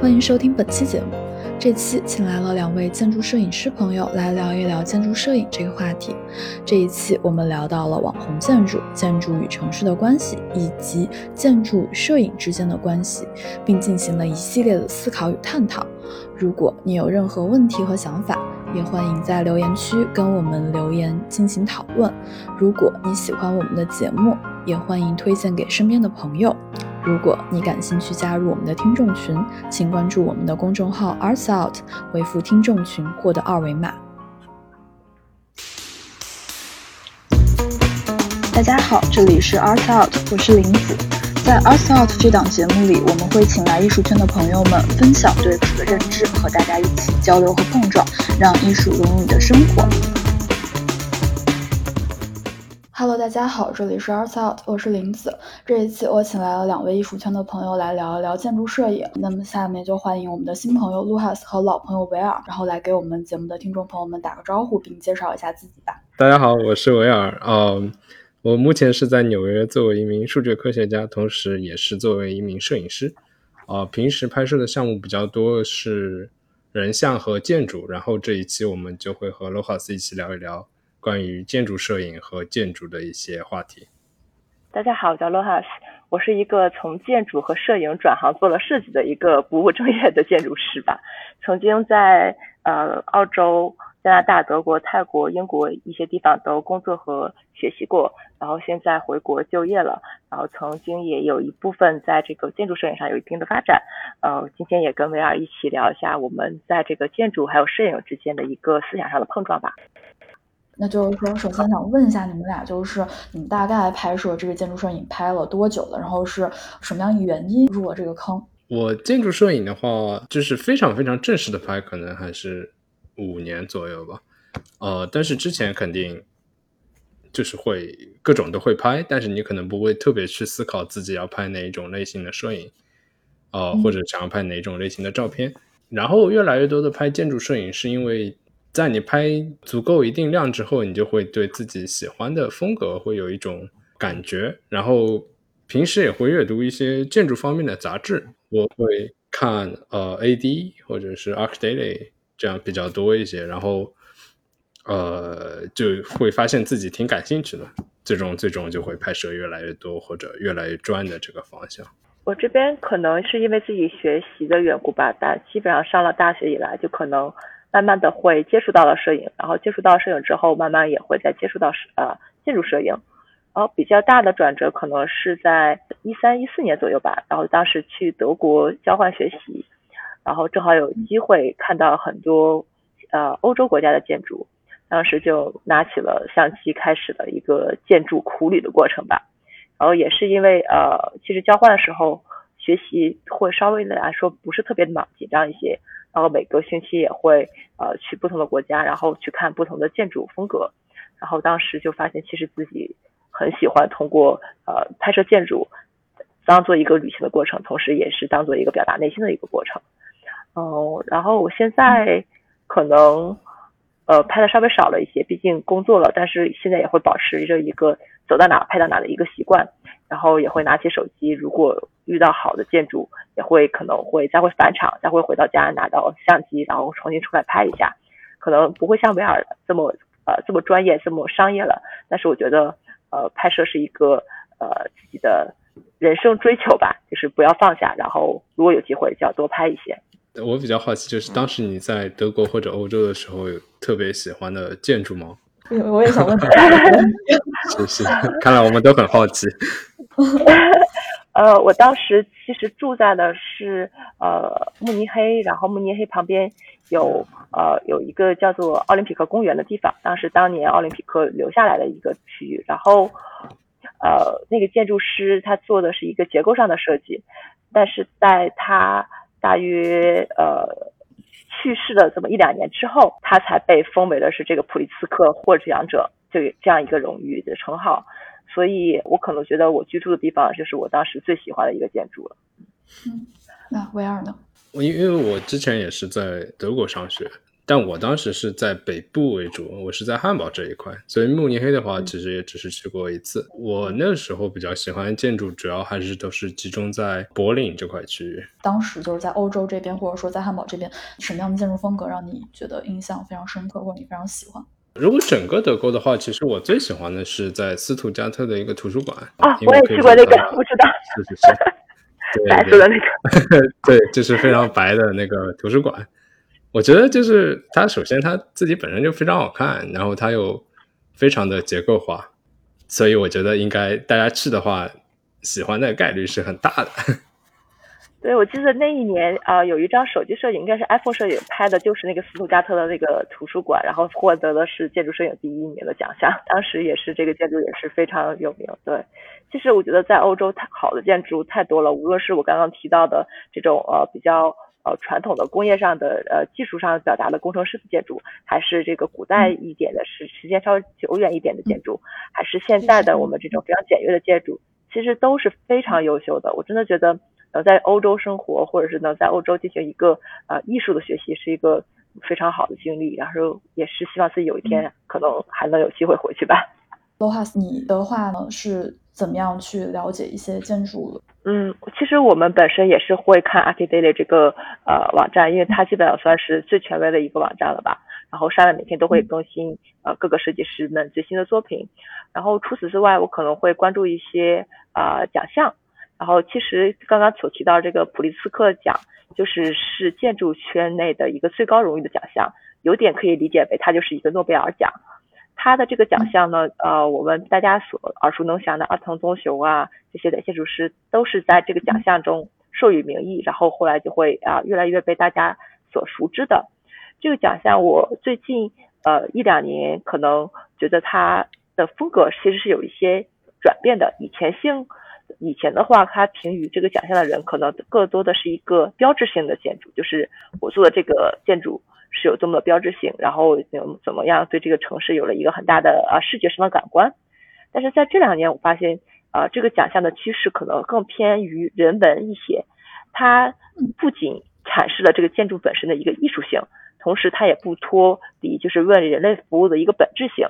欢迎收听本期节目。这期请来了两位建筑摄影师朋友来聊一聊建筑摄影这个话题。这一期我们聊到了网红建筑、建筑与城市的关系，以及建筑与摄影之间的关系，并进行了一系列的思考与探讨。如果你有任何问题和想法，也欢迎在留言区跟我们留言进行讨论。如果你喜欢我们的节目，也欢迎推荐给身边的朋友。如果你感兴趣加入我们的听众群，请关注我们的公众号 Arts Out，回复听众群获得二维码。大家好，这里是 Arts Out，我是林子。在 Arts Out 这档节目里，我们会请来艺术圈的朋友们分享对此的认知，和大家一起交流和碰撞，让艺术融入你的生活。Hello，大家好，这里是 Arts Out，我是林子。这一期我请来了两位艺术圈的朋友来聊一聊建筑摄影。那么下面就欢迎我们的新朋友 Lucas 和老朋友维尔，然后来给我们节目的听众朋友们打个招呼，并介绍一下自己吧。大家好，我是维尔。呃，我目前是在纽约作为一名数据科学家，同时也是作为一名摄影师。啊，平时拍摄的项目比较多是人像和建筑，然后这一期我们就会和 Lucas 一起聊一聊。关于建筑摄影和建筑的一些话题。大家好，我叫 Lohas，我是一个从建筑和摄影转行做了设计的一个不务正业的建筑师吧。曾经在呃澳洲、加拿大、德国、泰国、英国一些地方都工作和学习过，然后现在回国就业了。然后曾经也有一部分在这个建筑摄影上有一定的发展。呃，今天也跟维尔一起聊一下我们在这个建筑还有摄影之间的一个思想上的碰撞吧。那就是说，首先想问一下你们俩，就是你们大概拍摄这个建筑摄影拍了多久了？然后是什么样的原因入了这个坑？我建筑摄影的话，就是非常非常正式的拍，可能还是五年左右吧。呃，但是之前肯定就是会各种都会拍，但是你可能不会特别去思考自己要拍哪一种类型的摄影，呃，或者想要拍哪种类型的照片。然后越来越多的拍建筑摄影，是因为。在你拍足够一定量之后，你就会对自己喜欢的风格会有一种感觉。然后平时也会阅读一些建筑方面的杂志，我会看呃 AD 或者是 Arch Daily 这样比较多一些。然后呃就会发现自己挺感兴趣的，最终最终就会拍摄越来越多或者越来越专的这个方向。我这边可能是因为自己学习的缘故吧，但基本上上了大学以来就可能。慢慢的会接触到了摄影，然后接触到摄影之后，慢慢也会再接触到呃建筑摄影，然后比较大的转折可能是在一三一四年左右吧，然后当时去德国交换学习，然后正好有机会看到很多呃欧洲国家的建筑，当时就拿起了相机，开始了一个建筑苦旅的过程吧，然后也是因为呃其实交换的时候学习会稍微的来说不是特别的忙紧张一些。然后每个星期也会呃去不同的国家，然后去看不同的建筑风格。然后当时就发现，其实自己很喜欢通过呃拍摄建筑当做一个旅行的过程，同时也是当做一个表达内心的一个过程。嗯，然后我现在可能呃拍的稍微少了一些，毕竟工作了，但是现在也会保持着一个走到哪拍到哪的一个习惯。然后也会拿起手机，如果遇到好的建筑，也会可能会再会返场，再会回到家拿到相机，然后重新出来拍一下。可能不会像维尔这么呃这么专业，这么商业了。但是我觉得呃拍摄是一个呃自己的人生追求吧，就是不要放下。然后如果有机会，就要多拍一些。我比较好奇，就是当时你在德国或者欧洲的时候，有特别喜欢的建筑吗？我也想问。是是，看来我们都很好奇。呃，我当时其实住在的是呃慕尼黑，然后慕尼黑旁边有呃有一个叫做奥林匹克公园的地方，当时当年奥林匹克留下来的一个区域。然后呃那个建筑师他做的是一个结构上的设计，但是在他大约呃去世了这么一两年之后，他才被封为了是这个普利茨克获奖者这这样一个荣誉的称号。所以我可能觉得我居住的地方就是我当时最喜欢的一个建筑了。嗯，那威尔呢？我因因为我之前也是在德国上学，但我当时是在北部为主，我是在汉堡这一块，所以慕尼黑的话，其实也只是去过一次。我那时候比较喜欢建筑，主要还是都是集中在柏林这块区域。当时就是在欧洲这边，或者说在汉堡这边，什么样的建筑风格让你觉得印象非常深刻，或者你非常喜欢？如果整个德国的话，其实我最喜欢的是在斯图加特的一个图书馆啊，我也去过那个，我知道，是是是，白色的那个，对，就是非常白的那个图书馆。我觉得就是它，首先它自己本身就非常好看，然后它又非常的结构化，所以我觉得应该大家去的话，喜欢的概率是很大的。对，我记得那一年啊，有一张手机摄影，应该是 iPhone 摄影拍的，就是那个斯图加特的那个图书馆，然后获得的是建筑摄影第一名的奖项。当时也是这个建筑也是非常有名。对，其实我觉得在欧洲，太好的建筑太多了，无论是我刚刚提到的这种呃比较。呃，传统的工业上的呃技术上表达的工程师的建筑，还是这个古代一点的，时时间稍微久远一点的建筑，还是现在的我们这种非常简约的建筑，其实都是非常优秀的。我真的觉得能在欧洲生活，或者是能在欧洲进行一个呃艺术的学习，是一个非常好的经历。然后也是希望自己有一天可能还能有机会回去吧。罗哈斯，你的话呢是怎么样去了解一些建筑的？嗯，其实我们本身也是会看 Archidaily 这个呃网站，因为它基本上算是最权威的一个网站了吧。然后上面每天都会更新呃各个设计师们最新的作品。然后除此之外，我可能会关注一些呃奖项。然后其实刚刚所提到这个普利兹克奖，就是是建筑圈内的一个最高荣誉的奖项，有点可以理解为它就是一个诺贝尔奖。他的这个奖项呢，呃，我们大家所耳熟能详的二藤宗雄啊，这些的建筑师都是在这个奖项中授予名义，然后后来就会啊越来越被大家所熟知的。这个奖项我最近呃一两年可能觉得它的风格其实是有一些转变的。以前性以前的话，他评予这个奖项的人可能更多的是一个标志性的建筑，就是我做的这个建筑。是有这么的标志性，然后怎么怎么样对这个城市有了一个很大的啊视觉上的感官。但是在这两年，我发现啊这个奖项的趋势可能更偏于人文一些。它不仅阐释了这个建筑本身的一个艺术性，同时它也不脱离就是为人类服务的一个本质性，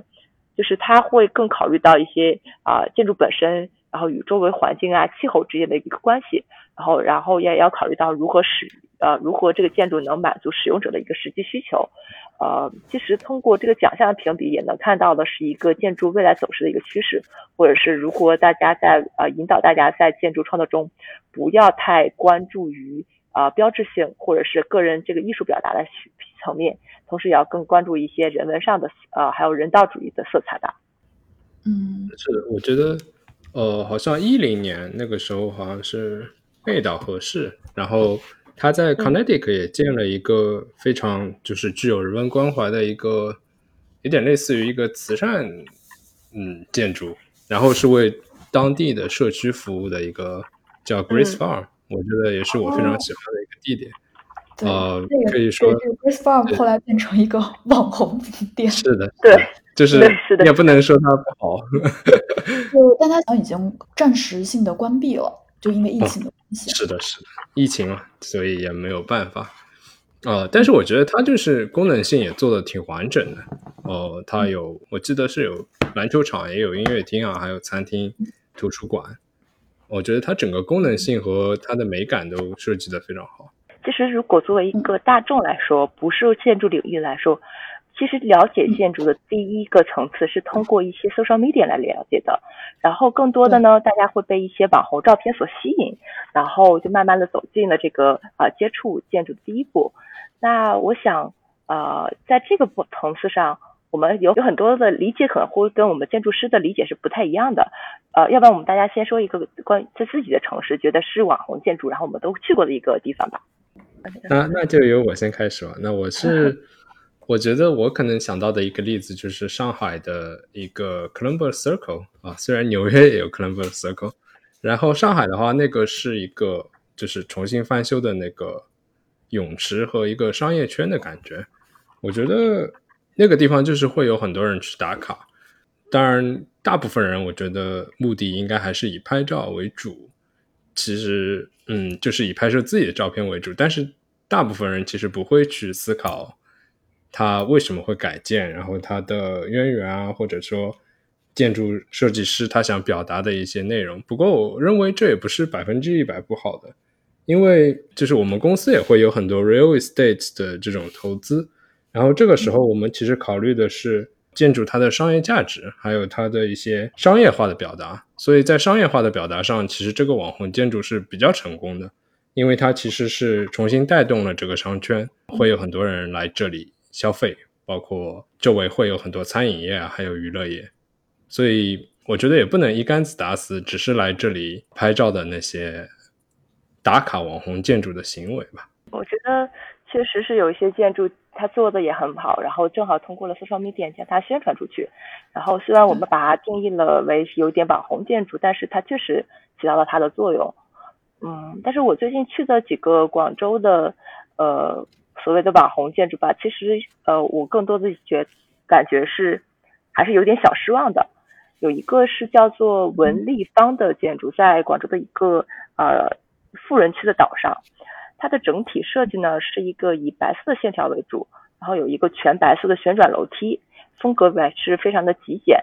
就是它会更考虑到一些啊建筑本身。然后与周围环境啊、气候之间的一个关系，然后然后也要考虑到如何使呃如何这个建筑能满足使用者的一个实际需求，呃，其实通过这个奖项的评比也能看到的是一个建筑未来走势的一个趋势，或者是如果大家在呃引导大家在建筑创作中不要太关注于呃标志性或者是个人这个艺术表达的层面，同时也要更关注一些人文上的呃还有人道主义的色彩的。嗯，是的，我觉得。呃，好像一零年那个时候，好像是贝岛合适，然后他在 Connecticut 也建了一个非常就是具有人文关怀的一个，有点类似于一个慈善嗯建筑，然后是为当地的社区服务的一个叫 Grace Farm，我觉得也是我非常喜欢的一个地点。呃，可以说 Grace Farm 后来变成一个网红景点。是的，对。就是也不能说它不好，就但它已经暂时性的关闭了，就因为疫情的关系。是的，是的，疫情嘛，所以也没有办法。呃，但是我觉得它就是功能性也做的挺完整的。哦，它有，我记得是有篮球场，也有音乐厅啊，还有餐厅、图书馆。我觉得它整个功能性和它的美感都设计的非常好。其实，如果作为一个大众来说，不是建筑领域来说。其实了解建筑的第一个层次是通过一些 social media 来了解的，然后更多的呢，大家会被一些网红照片所吸引，然后就慢慢的走进了这个啊接触建筑的第一步。那我想呃，在这个不层次上，我们有有很多的理解可能会跟我们建筑师的理解是不太一样的。呃，要不然我们大家先说一个关于在自己的城市觉得是网红建筑，然后我们都去过的一个地方吧。那那就由我先开始吧。那我是。我觉得我可能想到的一个例子就是上海的一个 Columbus Circle 啊，虽然纽约也有 Columbus Circle，然后上海的话，那个是一个就是重新翻修的那个泳池和一个商业圈的感觉。我觉得那个地方就是会有很多人去打卡，当然大部分人我觉得目的应该还是以拍照为主。其实，嗯，就是以拍摄自己的照片为主，但是大部分人其实不会去思考。它为什么会改建，然后它的渊源啊，或者说建筑设计师他想表达的一些内容。不过，我认为这也不是百分之一百不好的，因为就是我们公司也会有很多 real estate 的这种投资，然后这个时候我们其实考虑的是建筑它的商业价值，还有它的一些商业化的表达。所以在商业化的表达上，其实这个网红建筑是比较成功的，因为它其实是重新带动了这个商圈，会有很多人来这里。消费包括周围会有很多餐饮业啊，还有娱乐业，所以我觉得也不能一竿子打死，只是来这里拍照的那些打卡网红建筑的行为吧。我觉得确实是有一些建筑，它做的也很好，然后正好通过了 social media 将它宣传出去。然后虽然我们把它定义了为有点网红建筑，但是它确实起到了它的作用。嗯，但是我最近去的几个广州的呃。所谓的网红建筑吧，其实呃，我更多的觉感觉是还是有点小失望的。有一个是叫做文立方的建筑，在广州的一个呃富人区的岛上，它的整体设计呢是一个以白色的线条为主，然后有一个全白色的旋转楼梯，风格还是非常的极简。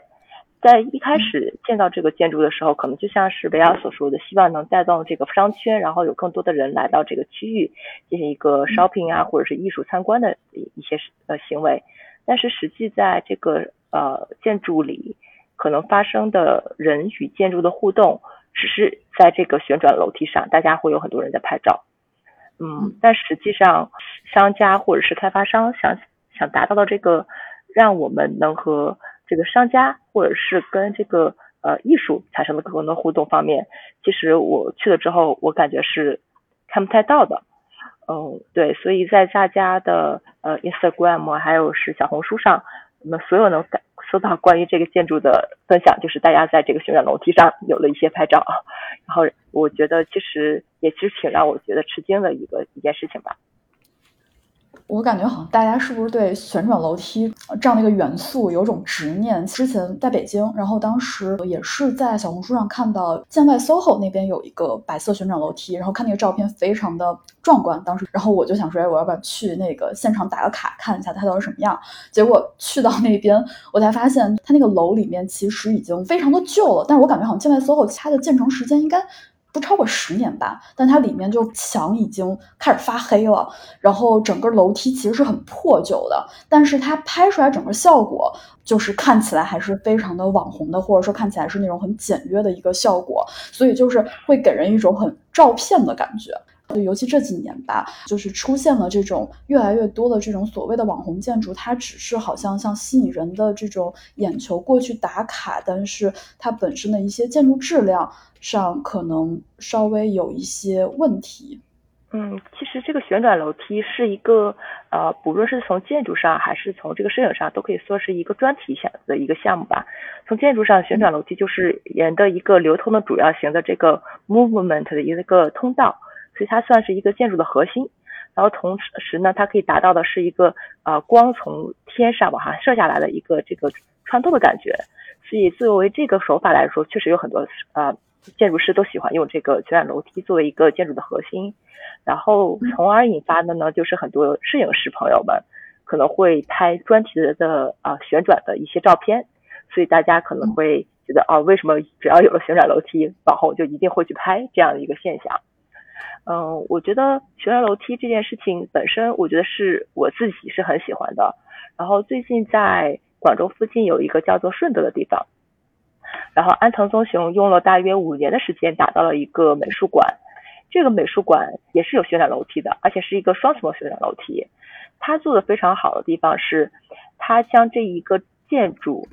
在一开始建造这个建筑的时候，可能就像是维亚所说的，希望能带动这个商圈，然后有更多的人来到这个区域进行一个 shopping 啊，或者是艺术参观的一些呃行为。但是实际在这个呃建筑里，可能发生的人与建筑的互动，只是在这个旋转楼梯上，大家会有很多人在拍照。嗯，但实际上商家或者是开发商想想达到的这个，让我们能和这个商家或者是跟这个呃艺术产生的更多的互动方面，其实我去了之后，我感觉是看不太到的。嗯，对，所以在大家的呃 Instagram 还有是小红书上，我们所有能感收到关于这个建筑的分享，就是大家在这个旋转楼梯上有了一些拍照，然后我觉得其实也其实挺让我觉得吃惊的一个一件事情吧。我感觉好像大家是不是对旋转楼梯这样的一个元素有种执念？之前在北京，然后当时也是在小红书上看到建外 SOHO 那边有一个白色旋转楼梯，然后看那个照片非常的壮观。当时，然后我就想说，哎，我要不要去那个现场打个卡看一下它到底什么样？结果去到那边，我才发现它那个楼里面其实已经非常的旧了。但是我感觉好像建外 SOHO 它的建成时间应该。不超过十年吧，但它里面就墙已经开始发黑了，然后整个楼梯其实是很破旧的，但是它拍出来整个效果就是看起来还是非常的网红的，或者说看起来是那种很简约的一个效果，所以就是会给人一种很照片的感觉。就，尤其这几年吧，就是出现了这种越来越多的这种所谓的网红建筑，它只是好像像吸引人的这种眼球过去打卡，但是它本身的一些建筑质量上可能稍微有一些问题。嗯，其实这个旋转楼梯是一个呃，不论是从建筑上还是从这个摄影上，都可以说是一个专题项的一个项目吧。从建筑上，旋转楼梯就是人的一个流通的主要型的这个 movement 的一个通道。所以它算是一个建筑的核心，然后同时呢，它可以达到的是一个呃光从天上往下射下来的一个这个穿透的感觉。所以作为这个手法来说，确实有很多呃建筑师都喜欢用这个旋转楼梯作为一个建筑的核心，然后从而引发的呢，就是很多摄影师朋友们可能会拍专题的啊旋转的一些照片，所以大家可能会觉得哦，为什么只要有了旋转楼梯，往后就一定会去拍这样的一个现象？嗯，我觉得旋转楼梯这件事情本身，我觉得是我自己是很喜欢的。然后最近在广州附近有一个叫做顺德的地方，然后安藤忠雄用了大约五年的时间打造了一个美术馆。这个美术馆也是有旋转楼梯的，而且是一个双层的旋转楼梯。他做的非常好的地方是，他将这一个建筑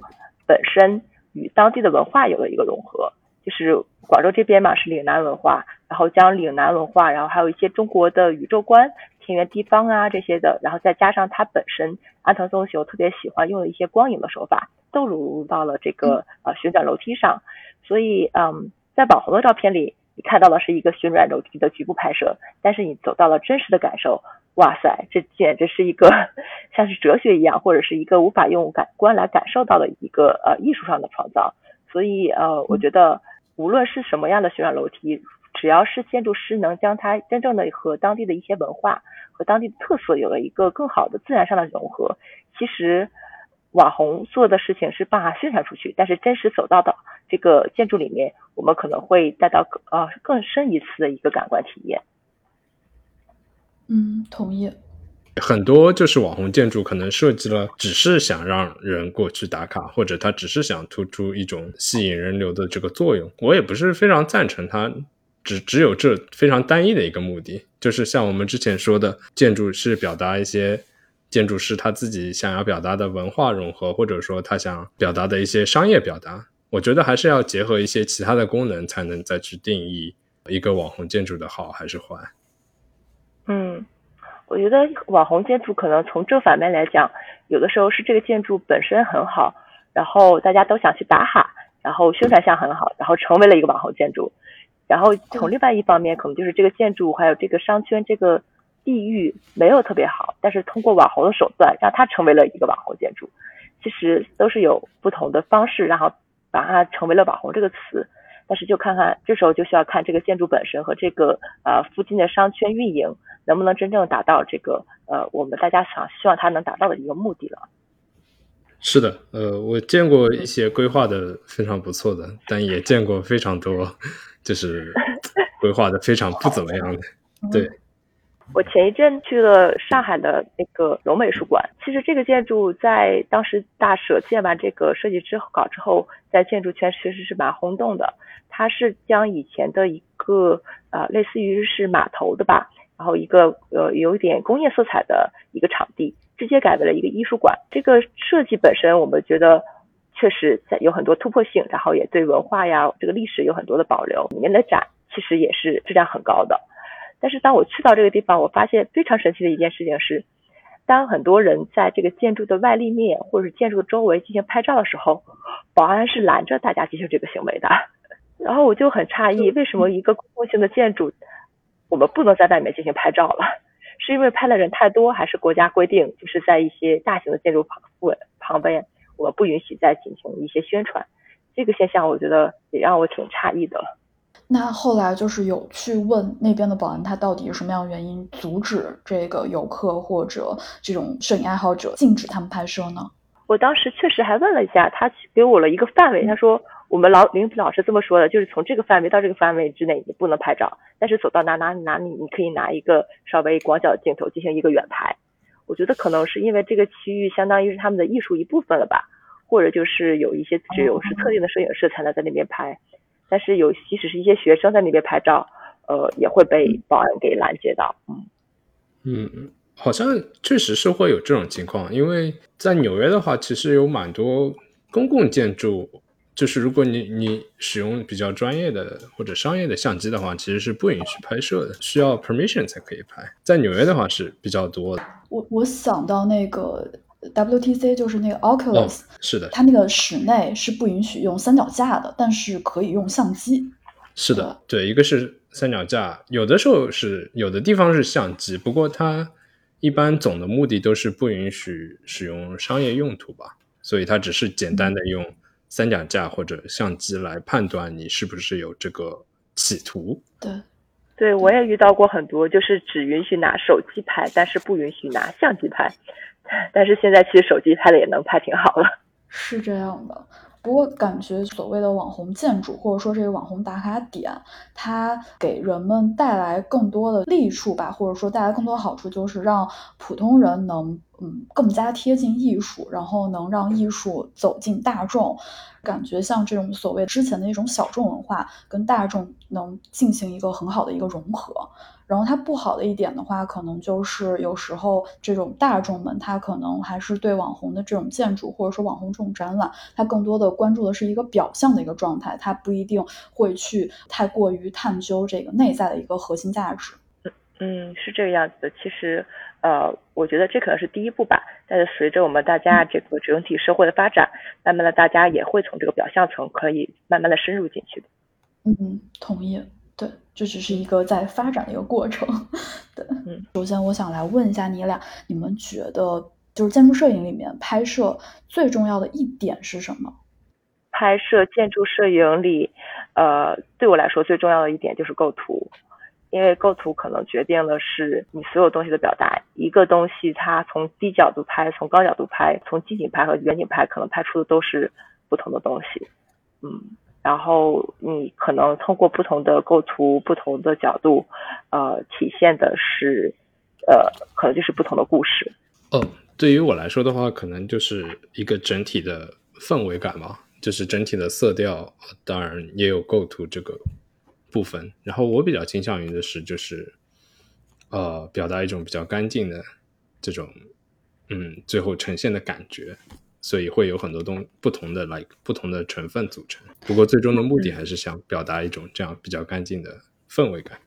本身与当地的文化有了一个融合。就是广州这边嘛，是岭南文化，然后将岭南文化，然后还有一些中国的宇宙观、田园地方啊这些的，然后再加上它本身安藤忠雄特别喜欢用的一些光影的手法，都融入到了这个呃旋转楼梯上。所以，嗯，在网红的照片里，你看到的是一个旋转楼梯的局部拍摄，但是你走到了真实的感受，哇塞，这简直是一个 像是哲学一样，或者是一个无法用感官来感受到的一个呃艺术上的创造。所以，呃，我觉得。无论是什么样的旋转楼梯，只要是建筑师能将它真正的和当地的一些文化和当地的特色有了一个更好的自然上的融合，其实网红做的事情是把它宣传出去，但是真实走到的这个建筑里面，我们可能会带到呃更深一次的一个感官体验。嗯，同意。很多就是网红建筑，可能设计了只是想让人过去打卡，或者它只是想突出一种吸引人流的这个作用。我也不是非常赞成它只只有这非常单一的一个目的。就是像我们之前说的，建筑是表达一些建筑师他自己想要表达的文化融合，或者说他想表达的一些商业表达。我觉得还是要结合一些其他的功能，才能再去定义一个网红建筑的好还是坏。嗯。我觉得网红建筑可能从正反面来讲，有的时候是这个建筑本身很好，然后大家都想去打卡，然后宣传项很好，然后成为了一个网红建筑。然后从另外一方面，可能就是这个建筑还有这个商圈这个地域没有特别好，但是通过网红的手段让它成为了一个网红建筑。其实都是有不同的方式，然后把它成为了网红这个词。但是就看看这时候就需要看这个建筑本身和这个呃附近的商圈运营能不能真正达到这个呃我们大家想希望它能达到的一个目的了。是的，呃，我见过一些规划的非常不错的，但也见过非常多就是规划的非常不怎么样的，对。我前一阵去了上海的那个龙美术馆，其实这个建筑在当时大舍建完这个设计之后稿之后，在建筑圈其实是蛮轰动的。它是将以前的一个呃类似于是码头的吧，然后一个呃有一点工业色彩的一个场地，直接改为了一个艺术馆。这个设计本身我们觉得确实在有很多突破性，然后也对文化呀这个历史有很多的保留。里面的展其实也是质量很高的。但是当我去到这个地方，我发现非常神奇的一件事情是，当很多人在这个建筑的外立面或者是建筑的周围进行拍照的时候，保安是拦着大家进行这个行为的。然后我就很诧异，为什么一个公共性的建筑，我们不能在外面进行拍照了？是因为拍的人太多，还是国家规定就是在一些大型的建筑旁旁边，我们不允许再进行一些宣传？这个现象我觉得也让我挺诧异的。那后来就是有去问那边的保安，他到底是什么样的原因阻止这个游客或者这种摄影爱好者禁止他们拍摄呢？我当时确实还问了一下，他给我了一个范围，他说我们老领老师这么说的，就是从这个范围到这个范围之内你不能拍照，但是走到哪哪哪里你可以拿一个稍微广角的镜头进行一个远拍。我觉得可能是因为这个区域相当于是他们的艺术一部分了吧，或者就是有一些只有是特定的摄影师才能在那边拍。但是有，即使是一些学生在那边拍照，呃，也会被保安给拦截到。嗯嗯，好像确实是会有这种情况，因为在纽约的话，其实有蛮多公共建筑，就是如果你你使用比较专业的或者商业的相机的话，其实是不允许拍摄的，需要 permission 才可以拍。在纽约的话是比较多的。我我想到那个。WTC 就是那个 Oculus，是的，它那个室内是不允许用三脚架的，但是可以用相机。是的，对，一个是三脚架，有的时候是有的地方是相机，不过它一般总的目的都是不允许使用商业用途吧，所以它只是简单的用三脚架或者相机来判断你是不是有这个企图。对，对我也遇到过很多，就是只允许拿手机拍，但是不允许拿相机拍。但是现在其实手机拍的也能拍挺好了，是这样的。不过感觉所谓的网红建筑或者说这个网红打卡点，它给人们带来更多的利处吧，或者说带来更多好处，就是让普通人能嗯更加贴近艺术，然后能让艺术走进大众。感觉像这种所谓之前的一种小众文化，跟大众能进行一个很好的一个融合。然后它不好的一点的话，可能就是有时候这种大众们，他可能还是对网红的这种建筑或者说网红这种展览，他更多的关注的是一个表象的一个状态，他不一定会去太过于探究这个内在的一个核心价值。嗯，是这个样子的。其实，呃，我觉得这可能是第一步吧。但是随着我们大家这个整体社会的发展，慢慢的大家也会从这个表象层可以慢慢的深入进去的。嗯，同意。对，这只是一个在发展的一个过程。对，嗯，首先我想来问一下你俩，你们觉得就是建筑摄影里面拍摄最重要的一点是什么？拍摄建筑摄影里，呃，对我来说最重要的一点就是构图，因为构图可能决定了是你所有东西的表达。一个东西它从低角度拍，从高角度拍，从近景拍和远景拍，可能拍出的都是不同的东西。嗯，然后你可能通过不同的构图、不同的角度，呃，体现的是，呃，可能就是不同的故事。哦，对于我来说的话，可能就是一个整体的氛围感嘛。就是整体的色调，当然也有构图这个部分。然后我比较倾向于的是，就是呃，表达一种比较干净的这种，嗯，最后呈现的感觉。所以会有很多东不同的 like 不同的成分组成。不过最终的目的还是想表达一种这样比较干净的氛围感。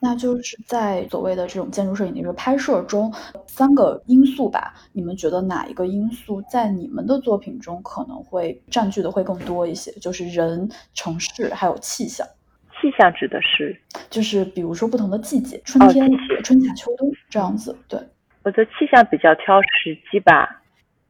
那就是在所谓的这种建筑摄影的一个拍摄中，三个因素吧，你们觉得哪一个因素在你们的作品中可能会占据的会更多一些？就是人、城市还有气象。气象指的是，就是比如说不同的季节，春天、春夏秋冬这样子。对，我觉得气象比较挑时机吧，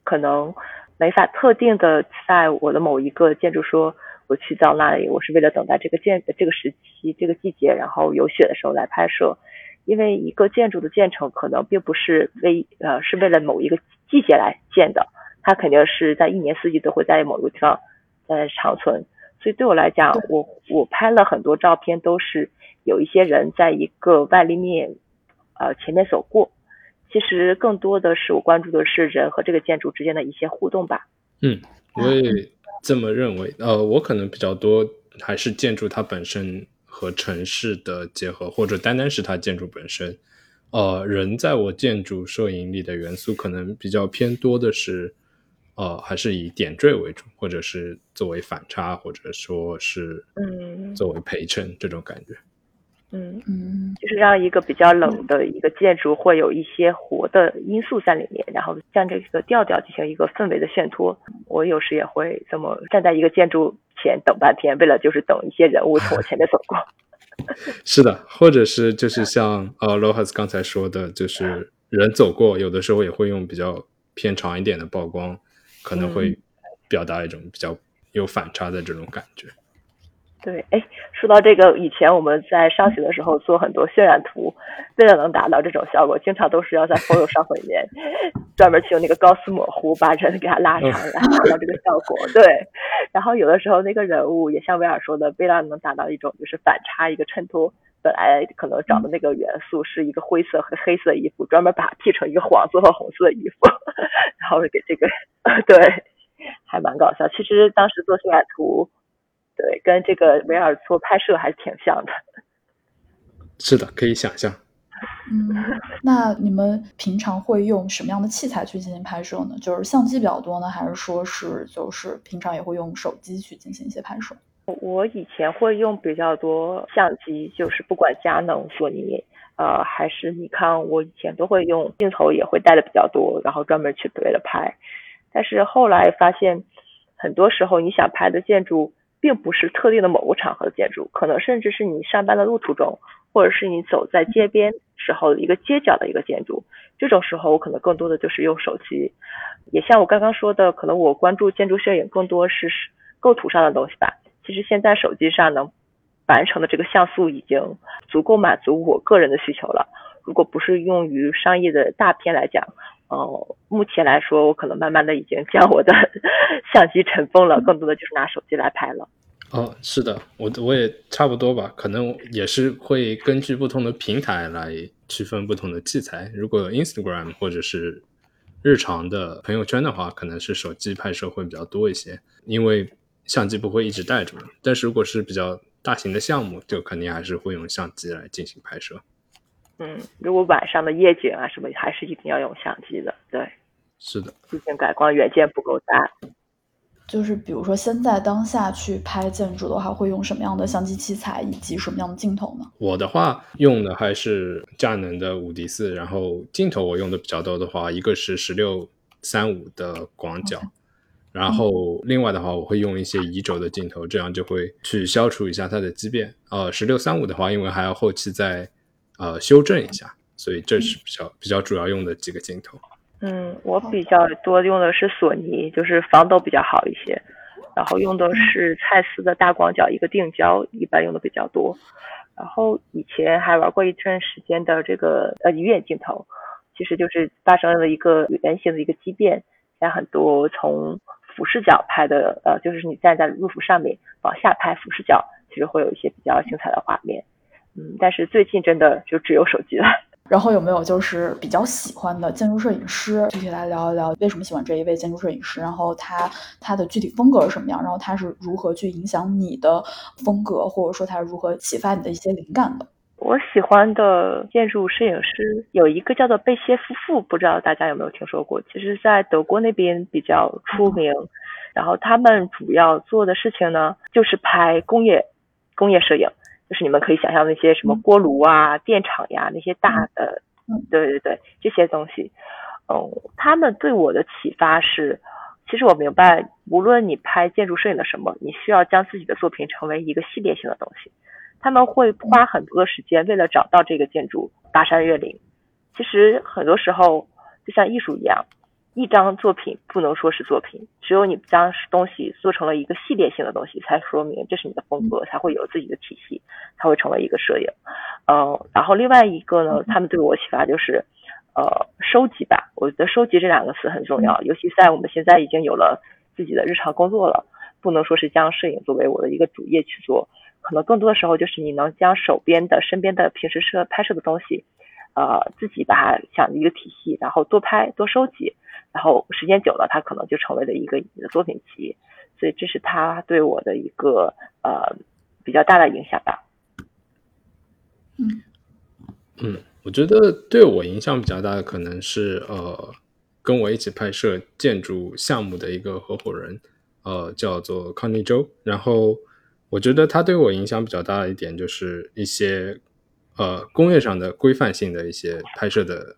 可能没法特定的在我的某一个建筑说。我去到那里，我是为了等待这个建这个时期、这个季节，然后有雪的时候来拍摄。因为一个建筑的建成可能并不是为呃是为了某一个季节来建的，它肯定是在一年四季都会在某个地方呃长存。所以对我来讲，我我拍了很多照片，都是有一些人在一个外立面呃前面走过。其实更多的是我关注的是人和这个建筑之间的一些互动吧。嗯，我也。这么认为，呃，我可能比较多还是建筑它本身和城市的结合，或者单单是它建筑本身。呃，人在我建筑摄影里的元素可能比较偏多的是，呃，还是以点缀为主，或者是作为反差，或者说是嗯，作为陪衬这种感觉。嗯嗯嗯，就是让一个比较冷的一个建筑会有一些活的因素在里面，然后将这个调调进行一个氛围的衬托。我有时也会这么站在一个建筑前等半天，为了就是等一些人物从我前面走过。是的，或者是就是像呃 l o h a s 刚才说的，就是人走过，有的时候也会用比较偏长一点的曝光，可能会表达一种比较有反差的这种感觉。对，哎，说到这个，以前我们在上学的时候做很多渲染图，为了能达到这种效果，经常都是要在 Photoshop 里面专门去用那个高斯模糊把人给它拉长，然后达到这个效果。对，然后有的时候那个人物也像威尔说的，为了能达到一种就是反差，一个衬托，本来可能找的那个元素是一个灰色和黑色衣服，专门把它剃成一个黄色和红色的衣服，然后给这个，对，还蛮搞笑。其实当时做渲染图。对，跟这个维尔做拍摄还是挺像的。是的，可以想象。嗯，那你们平常会用什么样的器材去进行拍摄呢？就是相机比较多呢，还是说是就是平常也会用手机去进行一些拍摄？我以前会用比较多相机，就是不管佳能、索尼，呃，还是尼康，我以前都会用镜头，也会带的比较多，然后专门去为了拍。但是后来发现，很多时候你想拍的建筑。并不是特定的某个场合的建筑，可能甚至是你上班的路途中，或者是你走在街边时候的一个街角的一个建筑。这种时候，我可能更多的就是用手机。也像我刚刚说的，可能我关注建筑摄影更多是构图上的东西吧。其实现在手机上能完成的这个像素已经足够满足我个人的需求了。如果不是用于商业的大片来讲，哦，目前来说，我可能慢慢的已经将我的 相机尘封了，更多的就是拿手机来拍了。哦，是的，我我也差不多吧，可能也是会根据不同的平台来区分不同的器材。如果 Instagram 或者是日常的朋友圈的话，可能是手机拍摄会比较多一些，因为相机不会一直带着嘛。但是如果是比较大型的项目，就肯定还是会用相机来进行拍摄。嗯，如果晚上的夜景啊什么，还是一定要用相机的。对，是的，毕竟感光元件不够大。就是比如说，现在当下去拍建筑的话，会用什么样的相机器材以及什么样的镜头呢？我的话用的还是佳能的五 D 四，然后镜头我用的比较多的话，一个是十六三五的广角，然后另外的话我会用一些移轴的镜头，这样就会去消除一下它的畸变。呃，十六三五的话，因为还要后期再。呃，修正一下，所以这是比较比较主要用的几个镜头。嗯，我比较多用的是索尼，就是防抖比较好一些。然后用的是蔡司的大广角一个定焦，一般用的比较多。然后以前还玩过一段时间的这个呃鱼眼镜头，其实就是发生了一个圆形的一个畸变，在很多从俯视角拍的，呃，就是你站在路幅上面往下拍俯视角，其实会有一些比较精彩的画面。嗯，但是最近真的就只有手机了。然后有没有就是比较喜欢的建筑摄影师？具体来聊一聊为什么喜欢这一位建筑摄影师，然后他他的具体风格是什么样，然后他是如何去影响你的风格，或者说他是如何启发你的一些灵感的？我喜欢的建筑摄影师有一个叫做贝歇夫妇，不知道大家有没有听说过？其实，在德国那边比较出名。然后他们主要做的事情呢，就是拍工业工业摄影。就是你们可以想象那些什么锅炉啊、电厂呀，那些大的，对对对，这些东西，嗯，他们对我的启发是，其实我明白，无论你拍建筑摄影的什么，你需要将自己的作品成为一个系列性的东西。他们会花很多的时间，为了找到这个建筑，跋山越岭。其实很多时候，就像艺术一样。一张作品不能说是作品，只有你将东西做成了一个系列性的东西，才说明这是你的风格，才会有自己的体系，才会成为一个摄影。嗯，然后另外一个呢，他们对我启发就是，呃，收集吧。我觉得收集这两个词很重要，尤其在我们现在已经有了自己的日常工作了，不能说是将摄影作为我的一个主业去做，可能更多的时候就是你能将手边的、身边的平时摄拍摄的东西，呃，自己把它想一个体系，然后多拍多收集。然后时间久了，它可能就成为了一个你的作品集，所以这是他对我的一个呃比较大的影响吧。嗯嗯，我觉得对我影响比较大的可能是呃跟我一起拍摄建筑项目的一个合伙人，呃叫做康尼周。然后我觉得他对我影响比较大的一点就是一些呃工业上的规范性的一些拍摄的，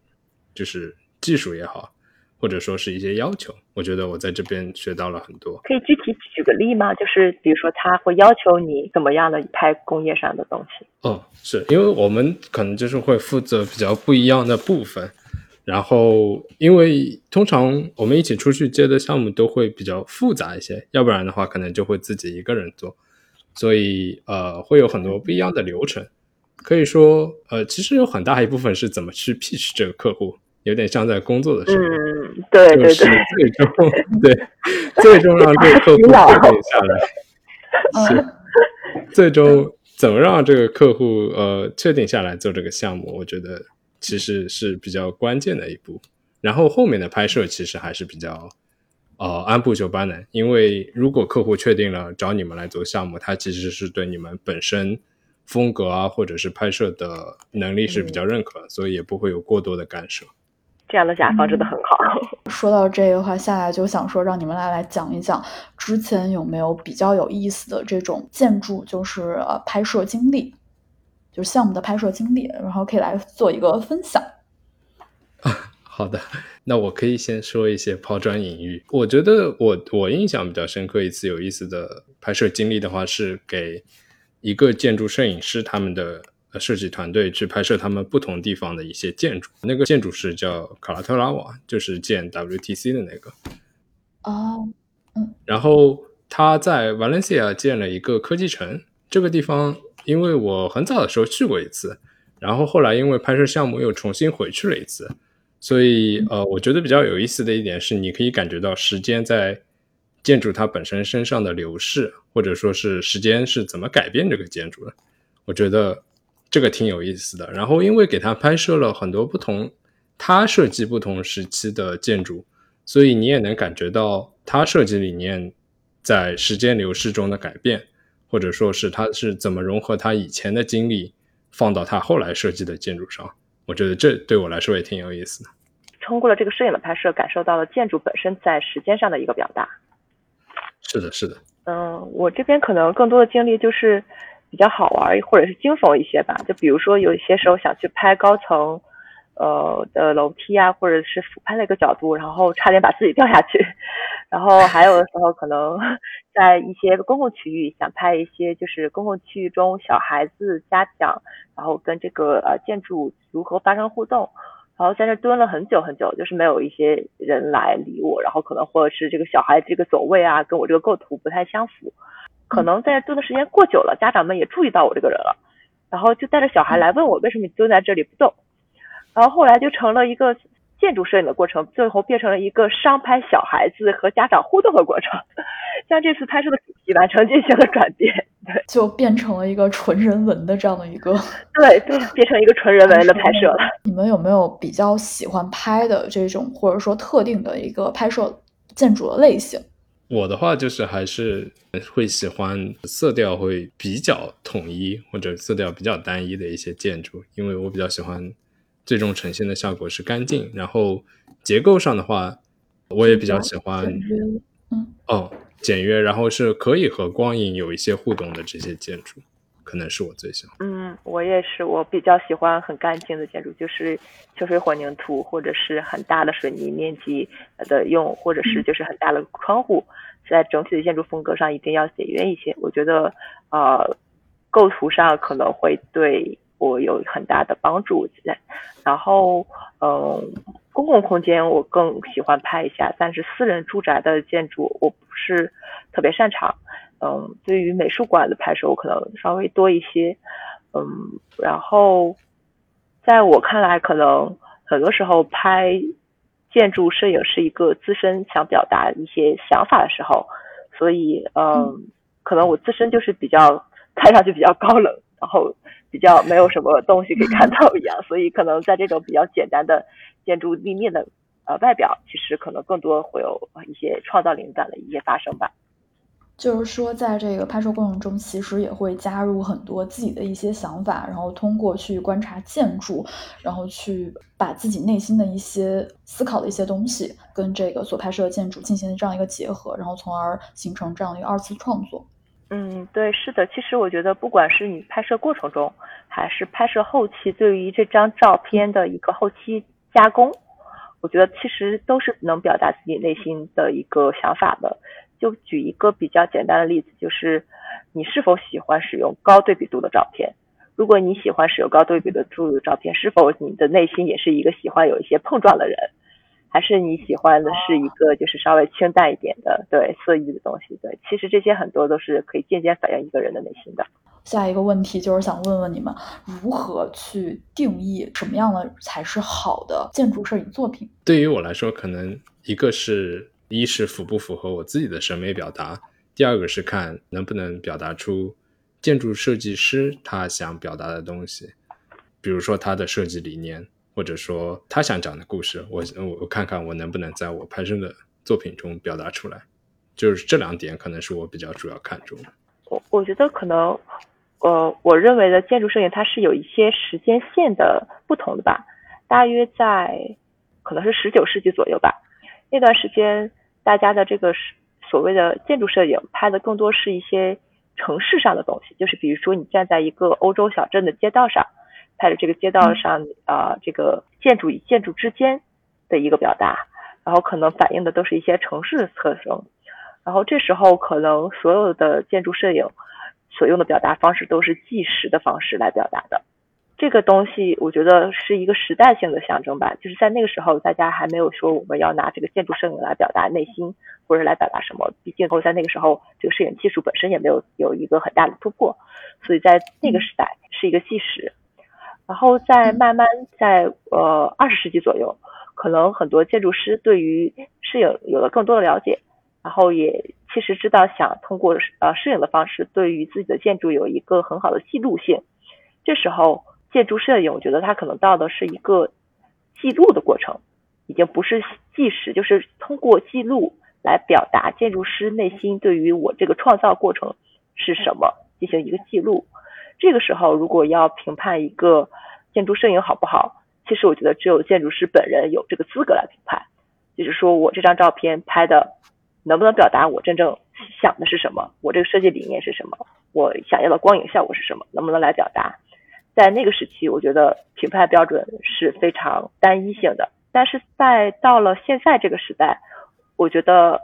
就是技术也好。或者说是一些要求，我觉得我在这边学到了很多。可以具体举个例吗？就是比如说他会要求你怎么样的拍工业上的东西？哦，是因为我们可能就是会负责比较不一样的部分，然后因为通常我们一起出去接的项目都会比较复杂一些，要不然的话可能就会自己一个人做，所以呃会有很多不一样的流程。可以说呃其实有很大一部分是怎么去 pitch 这个客户。有点像在工作的时候，嗯，对对对，最终对最终让这个客户 确定下来，是最终怎么让这个客户呃确定下来做这个项目？我觉得其实是比较关键的一步。然后后面的拍摄其实还是比较呃按部就班的，因为如果客户确定了找你们来做项目，他其实是对你们本身风格啊或者是拍摄的能力是比较认可，所以也不会有过多的干涉。这样的甲方真的很好。说到这个话，下来就想说，让你们来来讲一讲之前有没有比较有意思的这种建筑，就是呃拍摄经历，就是项目的拍摄经历，然后可以来做一个分享。好的，那我可以先说一些抛砖引玉。我觉得我我印象比较深刻一次有意思的拍摄经历的话，是给一个建筑摄影师他们的。设计团队去拍摄他们不同地方的一些建筑，那个建筑师叫卡拉特拉瓦，就是建 WTC 的那个。哦，嗯。然后他在 Valencia 建了一个科技城，这个地方因为我很早的时候去过一次，然后后来因为拍摄项目又重新回去了一次，所以呃，我觉得比较有意思的一点是，你可以感觉到时间在建筑它本身身上的流逝，或者说是时间是怎么改变这个建筑的，我觉得。这个挺有意思的，然后因为给他拍摄了很多不同，他设计不同时期的建筑，所以你也能感觉到他设计理念在时间流逝中的改变，或者说是他是怎么融合他以前的经历放到他后来设计的建筑上。我觉得这对我来说也挺有意思的。通过了这个摄影的拍摄，感受到了建筑本身在时间上的一个表达。是的，是的。嗯，我这边可能更多的经历就是。比较好玩或者是惊悚一些吧，就比如说有一些时候想去拍高层，呃的楼梯啊，或者是俯拍的一个角度，然后差点把自己掉下去。然后还有的时候可能 在一些公共区域想拍一些就是公共区域中小孩子家长，然后跟这个呃建筑如何发生互动。然后在那蹲了很久很久，就是没有一些人来理我，然后可能或者是这个小孩这个走位啊，跟我这个构图不太相符，可能在那蹲的时间过久了，家长们也注意到我这个人了，然后就带着小孩来问我为什么你蹲在这里不动，然后后来就成了一个。建筑摄影的过程，最后变成了一个商拍小孩子和家长互动的过程，像这次拍摄的主题完成进行了转变，对，就变成了一个纯人文的这样的一个，对，对，变成一个纯人文的拍摄了。你们有没有比较喜欢拍的这种，或者说特定的一个拍摄建筑的类型？我的话就是还是会喜欢色调会比较统一或者色调比较单一的一些建筑，因为我比较喜欢。最终呈现的效果是干净，然后结构上的话，我也比较喜欢，嗯，哦，简约，然后是可以和光影有一些互动的这些建筑，可能是我最喜欢。嗯，我也是，我比较喜欢很干净的建筑，就是秋水混凝土，或者是很大的水泥面积的用，或者是就是很大的窗户，在整体的建筑风格上一定要简约一些。我觉得，呃，构图上可能会对。我有很大的帮助，然后，嗯，公共空间我更喜欢拍一下，但是私人住宅的建筑我不是特别擅长，嗯，对于美术馆的拍摄我可能稍微多一些，嗯，然后，在我看来，可能很多时候拍建筑摄影是一个自身想表达一些想法的时候，所以，嗯，可能我自身就是比较看上去比较高冷，然后。比较没有什么东西可以看到一样，所以可能在这种比较简单的建筑立面的呃外表，其实可能更多会有一些创造灵感的一些发生吧。就是说，在这个拍摄过程中，其实也会加入很多自己的一些想法，然后通过去观察建筑，然后去把自己内心的一些思考的一些东西，跟这个所拍摄的建筑进行这样一个结合，然后从而形成这样的一个二次创作。嗯，对，是的。其实我觉得，不管是你拍摄过程中，还是拍摄后期，对于这张照片的一个后期加工，我觉得其实都是能表达自己内心的一个想法的。就举一个比较简单的例子，就是你是否喜欢使用高对比度的照片？如果你喜欢使用高对比度的照片，是否你的内心也是一个喜欢有一些碰撞的人？还是你喜欢的是一个就是稍微清淡一点的，对色域的东西。对，其实这些很多都是可以间接反映一个人的内心的。下一个问题就是想问问你们，如何去定义什么样的才是好的建筑摄影作品？对于我来说，可能一个是一是符不符合我自己的审美表达，第二个是看能不能表达出建筑设计师他想表达的东西，比如说他的设计理念。或者说他想讲的故事，我我我看看我能不能在我拍摄的作品中表达出来，就是这两点可能是我比较主要看重的。我我觉得可能，呃，我认为的建筑摄影它是有一些时间线的不同的吧。大约在可能是十九世纪左右吧，那段时间大家的这个所谓的建筑摄影拍的更多是一些城市上的东西，就是比如说你站在一个欧洲小镇的街道上。拍的这个街道上呃，这个建筑与建筑之间的一个表达，然后可能反映的都是一些城市的特征，然后这时候可能所有的建筑摄影所用的表达方式都是纪实的方式来表达的。这个东西我觉得是一个时代性的象征吧，就是在那个时候大家还没有说我们要拿这个建筑摄影来表达内心或者来表达什么，毕竟在那个时候这个摄影技术本身也没有有一个很大的突破，所以在那个时代是一个纪实。然后再慢慢在呃二十世纪左右，可能很多建筑师对于摄影有了更多的了解，然后也其实知道想通过呃摄影的方式对于自己的建筑有一个很好的记录性。这时候建筑摄影，我觉得它可能到的是一个记录的过程，已经不是纪实，就是通过记录来表达建筑师内心对于我这个创造过程是什么进行一个记录。这个时候，如果要评判一个建筑摄影好不好，其实我觉得只有建筑师本人有这个资格来评判。就是说我这张照片拍的能不能表达我真正想的是什么，我这个设计理念是什么，我想要的光影效果是什么，能不能来表达？在那个时期，我觉得评判标准是非常单一性的。但是在到了现在这个时代，我觉得。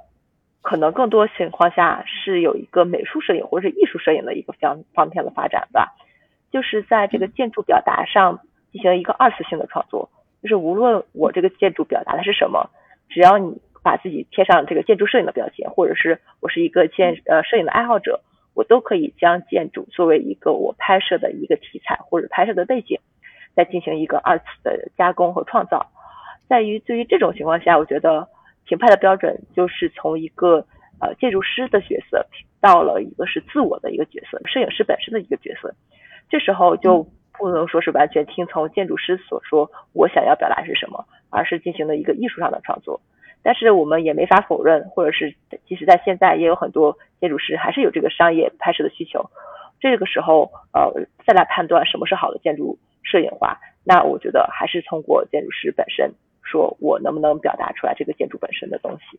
可能更多情况下是有一个美术摄影或者是艺术摄影的一个方方面的发展吧，就是在这个建筑表达上进行一个二次性的创作，就是无论我这个建筑表达的是什么，只要你把自己贴上这个建筑摄影的标签，或者是我是一个建呃摄影的爱好者，我都可以将建筑作为一个我拍摄的一个题材或者拍摄的背景，再进行一个二次的加工和创造。在于对于这种情况下，我觉得评判的标准就是从一个呃建筑师的角色到了一个是自我的一个角色，摄影师本身的一个角色。这时候就不能说是完全听从建筑师所说，我想要表达是什么，而是进行了一个艺术上的创作。但是我们也没法否认，或者是即使在现在也有很多建筑师还是有这个商业拍摄的需求。这个时候呃再来判断什么是好的建筑摄影化，那我觉得还是通过建筑师本身。说我能不能表达出来这个建筑本身的东西？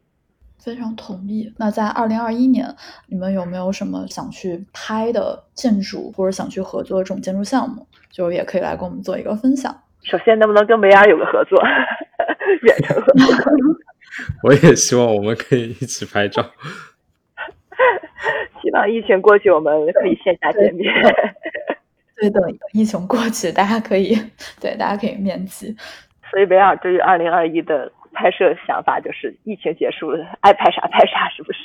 非常同意。那在二零二一年，你们有没有什么想去拍的建筑，或者想去合作的这种建筑项目？就也可以来跟我们做一个分享。首先，能不能跟梅尔有个合作，远程合作？我也希望我们可以一起拍照。希望疫情过去，我们可以线下见面。对等，疫情过去，大家可以对大家可以面基。所以维尔对于二零二一的拍摄想法就是疫情结束了，爱拍啥拍啥，是不是？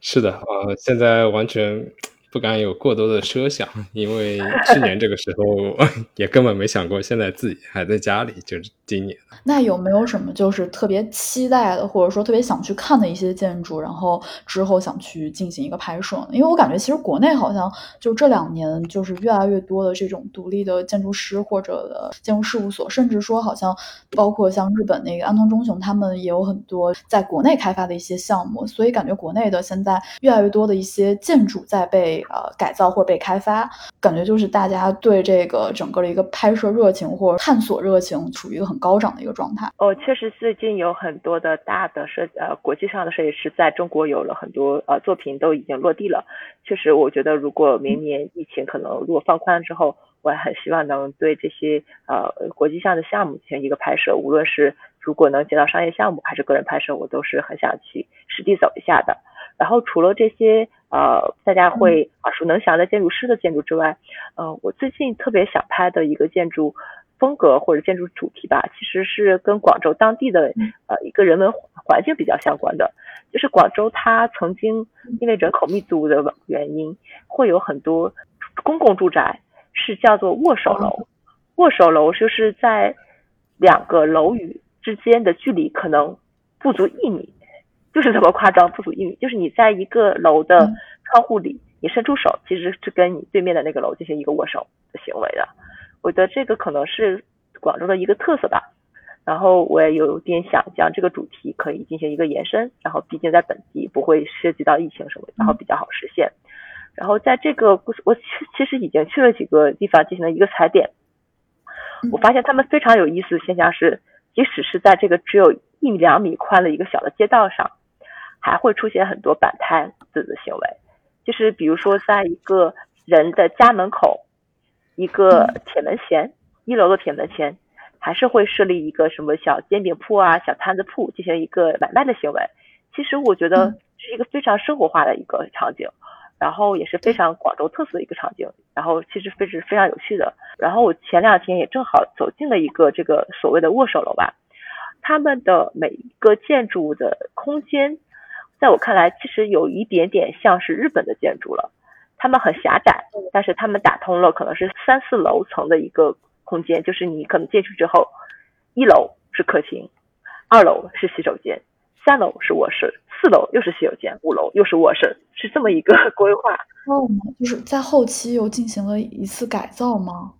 是的，呃，现在完全。不敢有过多的 奢想，因为去年这个时候 也根本没想过，现在自己还在家里，就是今年。那有没有什么就是特别期待的，或者说特别想去看的一些建筑，然后之后想去进行一个拍摄？因为我感觉其实国内好像就这两年就是越来越多的这种独立的建筑师或者的建筑事务所，甚至说好像包括像日本那个安藤忠雄他们也有很多在国内开发的一些项目，所以感觉国内的现在越来越多的一些建筑在被。呃，改造或被开发，感觉就是大家对这个整个的一个拍摄热情或者探索热情处于一个很高涨的一个状态。哦，确实最近有很多的大的设呃国际上的设计师在中国有了很多呃作品都已经落地了。确实，我觉得如果明年疫情可能如果放宽了之后，我很希望能对这些呃国际上的项目进行一个拍摄，无论是如果能接到商业项目还是个人拍摄，我都是很想去实地走一下的。然后除了这些呃大家会耳熟能详的建筑师的建筑之外，呃我最近特别想拍的一个建筑风格或者建筑主题吧，其实是跟广州当地的呃一个人文环境比较相关的。就是广州它曾经因为人口密度的原因，会有很多公共住宅是叫做握手楼，握手楼就是在两个楼宇之间的距离可能不足一米。就是这么夸张，不足一米。就是你在一个楼的窗户里，你伸出手，其实是跟你对面的那个楼进行一个握手的行为的。我觉得这个可能是广州的一个特色吧。然后我也有点想将这个主题可以进行一个延伸。然后毕竟在本地不会涉及到疫情什么，然后比较好实现。然后在这个我其实已经去了几个地方进行了一个踩点，我发现他们非常有意思的现象是，即使是在这个只有一两米宽的一个小的街道上。还会出现很多摆摊子的行为，就是比如说，在一个人的家门口，一个铁门前，一楼的铁门前，还是会设立一个什么小煎饼铺啊、小摊子铺，进行一个买卖的行为。其实我觉得是一个非常生活化的一个场景，然后也是非常广州特色的一个场景，然后其实非是非常有趣的。然后我前两天也正好走进了一个这个所谓的握手楼吧，他们的每一个建筑的空间。在我看来，其实有一点点像是日本的建筑了。他们很狭窄，但是他们打通了可能是三四楼层的一个空间，就是你可能进去之后，一楼是客厅，二楼是洗手间，三楼是卧室，四楼又是洗手间，五楼又是卧室，是这么一个 规划。那我们，就是在后期又进行了一次改造吗？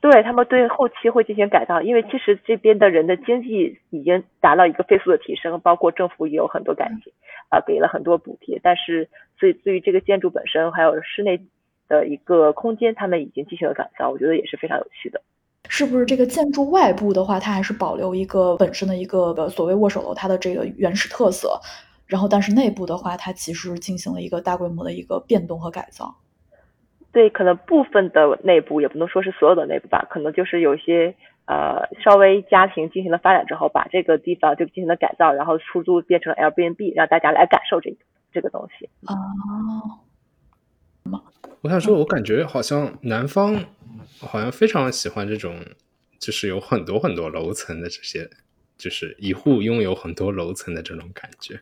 对他们对后期会进行改造，因为其实这边的人的经济已经达到一个飞速的提升，包括政府也有很多改进，啊，给了很多补贴。但是，所以对于这个建筑本身还有室内的一个空间，他们已经进行了改造，我觉得也是非常有趣的。是不是这个建筑外部的话，它还是保留一个本身的一个所谓握手楼它的这个原始特色，然后但是内部的话，它其实进行了一个大规模的一个变动和改造。对，可能部分的内部也不能说是所有的内部吧，可能就是有些呃稍微家庭进行了发展之后，把这个地方就进行了改造，然后出租变成 Airbnb，让大家来感受这个这个东西。哦，我想说，我感觉好像南方好像非常喜欢这种就是有很多很多楼层的这些，就是一户拥有很多楼层的这种感觉，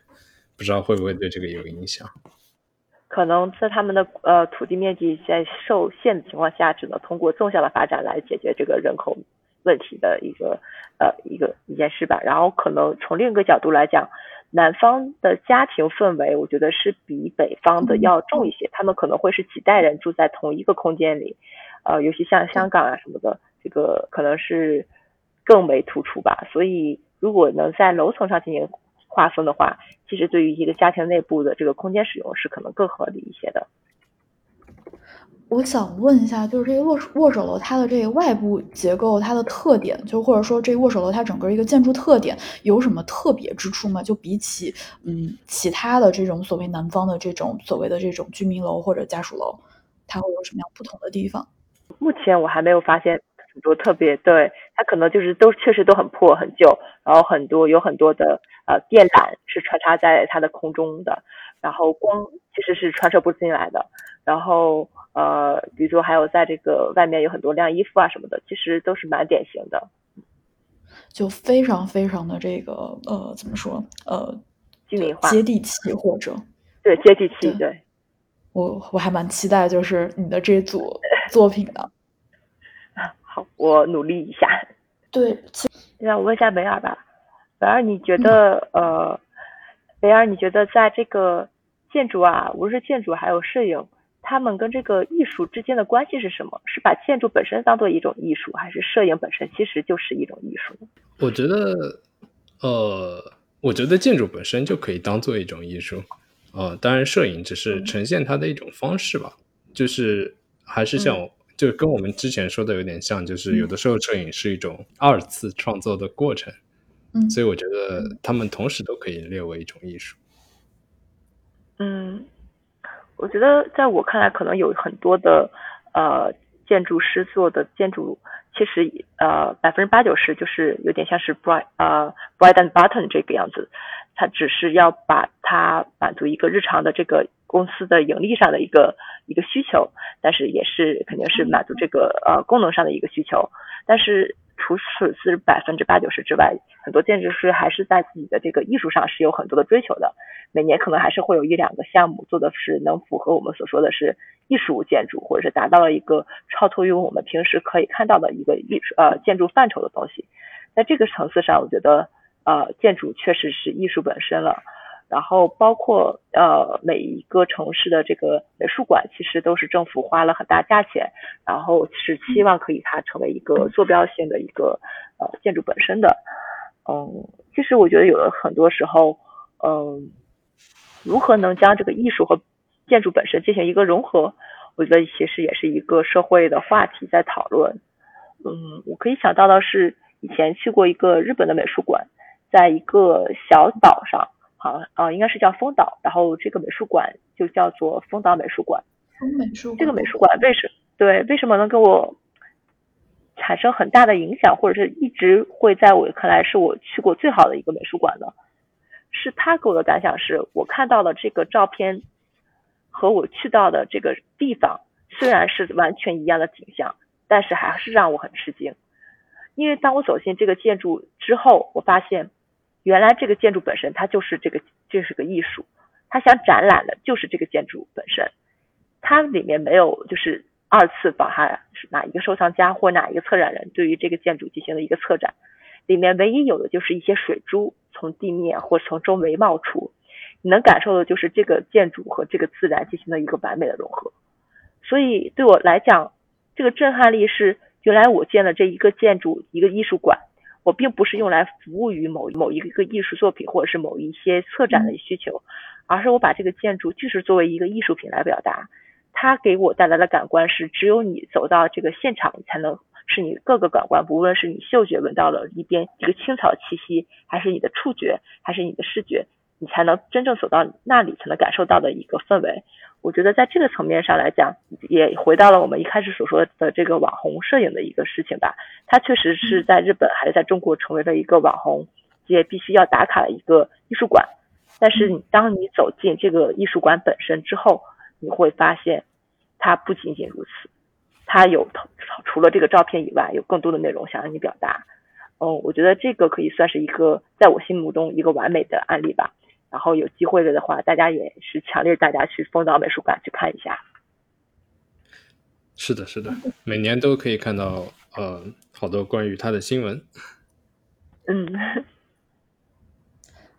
不知道会不会对这个有影响？可能在他们的呃土地面积在受限的情况下，只能通过纵向的发展来解决这个人口问题的一个呃一个一件事吧。然后可能从另一个角度来讲，南方的家庭氛围，我觉得是比北方的要重一些。他们可能会是几代人住在同一个空间里，呃，尤其像香港啊什么的，这个可能是更为突出吧。所以如果能在楼层上进行。划分的话，其实对于一个家庭内部的这个空间使用是可能更合理一些的。我想问一下，就是这个握握手楼它的这个外部结构，它的特点，就或者说这握手楼它整个一个建筑特点有什么特别之处吗？就比起嗯其他的这种所谓南方的这种所谓的这种居民楼或者家属楼，它会有什么样不同的地方？目前我还没有发现很多特别，对它可能就是都确实都很破很旧，然后很多有很多的。呃，电缆是穿插在它的空中的，然后光其实是传射不进来的，然后呃，比如说还有在这个外面有很多晾衣服啊什么的，其实都是蛮典型的，就非常非常的这个呃，怎么说呃，居民化、接地气或者对接地气，对我我还蛮期待就是你的这组作品的，好，我努力一下。对，那我问一下梅尔吧。梅尔，你觉得呃，梅尔，你觉得在这个建筑啊，无论是建筑还有摄影，他们跟这个艺术之间的关系是什么？是把建筑本身当做一种艺术，还是摄影本身其实就是一种艺术？我觉得，呃，我觉得建筑本身就可以当做一种艺术，呃，当然摄影只是呈现它的一种方式吧，就是还是像，就跟我们之前说的有点像，就是有的时候摄影是一种二次创作的过程。嗯所以我觉得他们同时都可以列为一种艺术。嗯，我觉得在我看来，可能有很多的呃建筑师做的建筑，其实呃百分之八九十就是有点像是 bright 呃 bright and button 这个样子，它只是要把它满足一个日常的这个公司的盈利上的一个一个需求，但是也是肯定是满足这个呃功能上的一个需求，但是。除此是百分之八九十之外，很多建筑师还是在自己的这个艺术上是有很多的追求的。每年可能还是会有一两个项目做的是能符合我们所说的是艺术建筑，或者是达到了一个超脱于我们平时可以看到的一个艺术呃建筑范畴的东西。在这个层次上，我觉得呃建筑确实是艺术本身了。然后包括呃每一个城市的这个美术馆，其实都是政府花了很大价钱，然后是希望可以它成为一个坐标性的一个呃建筑本身的。嗯，其实我觉得有的很多时候，嗯，如何能将这个艺术和建筑本身进行一个融合，我觉得其实也是一个社会的话题在讨论。嗯，我可以想到的是，以前去过一个日本的美术馆，在一个小岛上。好，呃，应该是叫丰岛，然后这个美术馆就叫做丰岛美术馆。丰美术馆这个美术馆为什对为什么能给我产生很大的影响，或者是一直会在我看来是我去过最好的一个美术馆呢？是他给我的感想是，我看到了这个照片和我去到的这个地方虽然是完全一样的景象，但是还是让我很吃惊，因为当我走进这个建筑之后，我发现。原来这个建筑本身，它就是这个，这是个艺术。他想展览的就是这个建筑本身，它里面没有就是二次把它是哪一个收藏家或哪一个策展人对于这个建筑进行了一个策展，里面唯一有的就是一些水珠从地面或从周围冒出，你能感受的就是这个建筑和这个自然进行了一个完美的融合。所以对我来讲，这个震撼力是原来我建了这一个建筑，一个艺术馆。我并不是用来服务于某某一个艺术作品或者是某一些策展的需求，而是我把这个建筑就是作为一个艺术品来表达。它给我带来的感官是，只有你走到这个现场，才能是你各个感官，不论是你嗅觉闻到了一边一个青草气息，还是你的触觉，还是你的视觉，你才能真正走到那里，才能感受到的一个氛围。我觉得在这个层面上来讲，也回到了我们一开始所说的这个网红摄影的一个事情吧。它确实是在日本还是在中国成为了一个网红，也必须要打卡的一个艺术馆。但是你当你走进这个艺术馆本身之后，你会发现它不仅仅如此。它有除了这个照片以外，有更多的内容想让你表达。嗯，我觉得这个可以算是一个在我心目中一个完美的案例吧。然后有机会了的话，大家也是强烈大家去丰岛美术馆去看一下。是的，是的，每年都可以看到呃好多关于他的新闻。嗯，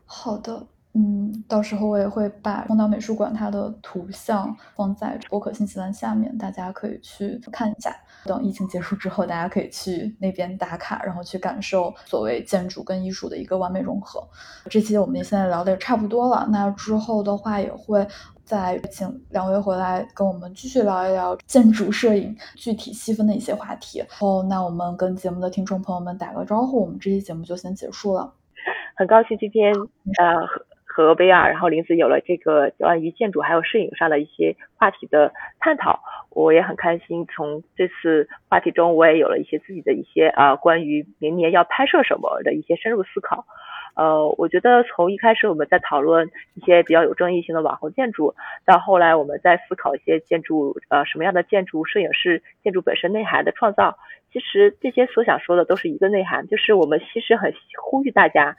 好的。嗯，到时候我也会把丰岛美术馆它的图像放在博客信息栏下面，大家可以去看一下。等疫情结束之后，大家可以去那边打卡，然后去感受所谓建筑跟艺术的一个完美融合。这期我们现在聊的差不多了，那之后的话也会再请两位回来跟我们继续聊一聊建筑摄影具体细分的一些话题。哦，那我们跟节目的听众朋友们打个招呼，我们这期节目就先结束了。很高兴今天呃。和薇娅，然后林子有了这个关于建筑还有摄影上的一些话题的探讨，我也很开心。从这次话题中，我也有了一些自己的一些啊关于明年要拍摄什么的一些深入思考。呃，我觉得从一开始我们在讨论一些比较有争议性的网红建筑，到后来我们在思考一些建筑呃什么样的建筑摄影是建筑本身内涵的创造。其实这些所想说的都是一个内涵，就是我们其实很呼吁大家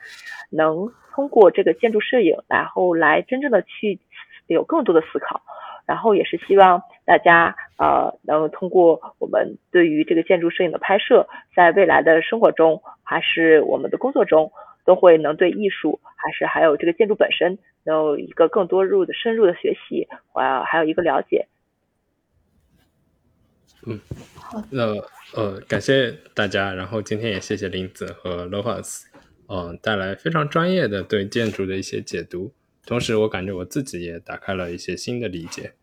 能通过这个建筑摄影，然后来真正的去有更多的思考，然后也是希望大家呃能通过我们对于这个建筑摄影的拍摄，在未来的生活中还是我们的工作中，都会能对艺术还是还有这个建筑本身能有一个更多入的深入的学习，啊还有一个了解。嗯，好，那呃，感谢大家，然后今天也谢谢林子和 Lohas，嗯，带来非常专业的对建筑的一些解读，同时我感觉我自己也打开了一些新的理解，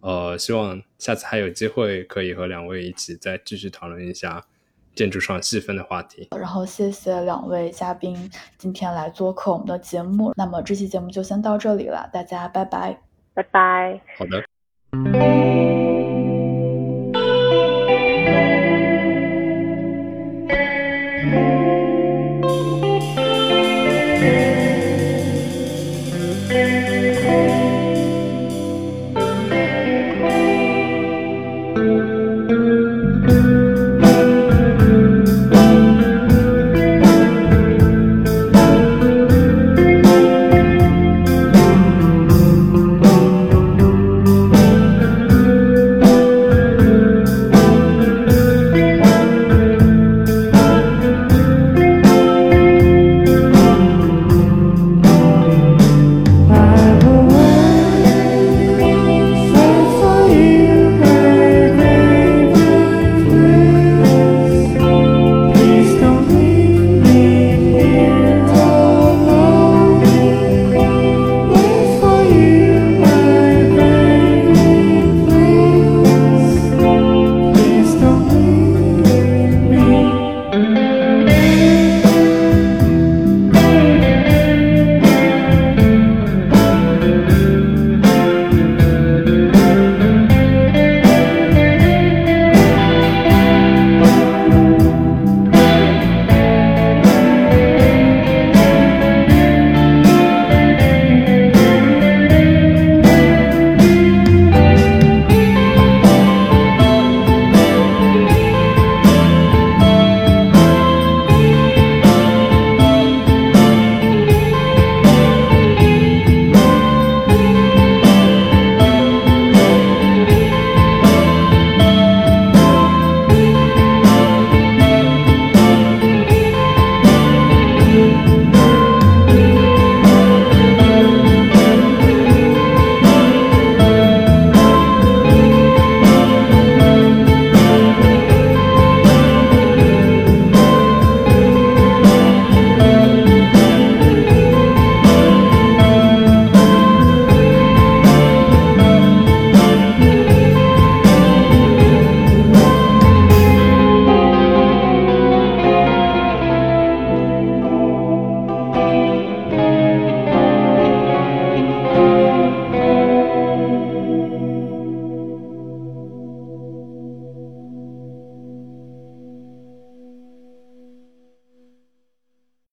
呃，希望下次还有机会可以和两位一起再继续讨论一下建筑上细分的话题。然后谢谢两位嘉宾今天来做客我们的节目，那么这期节目就先到这里了，大家拜拜，拜拜，好的。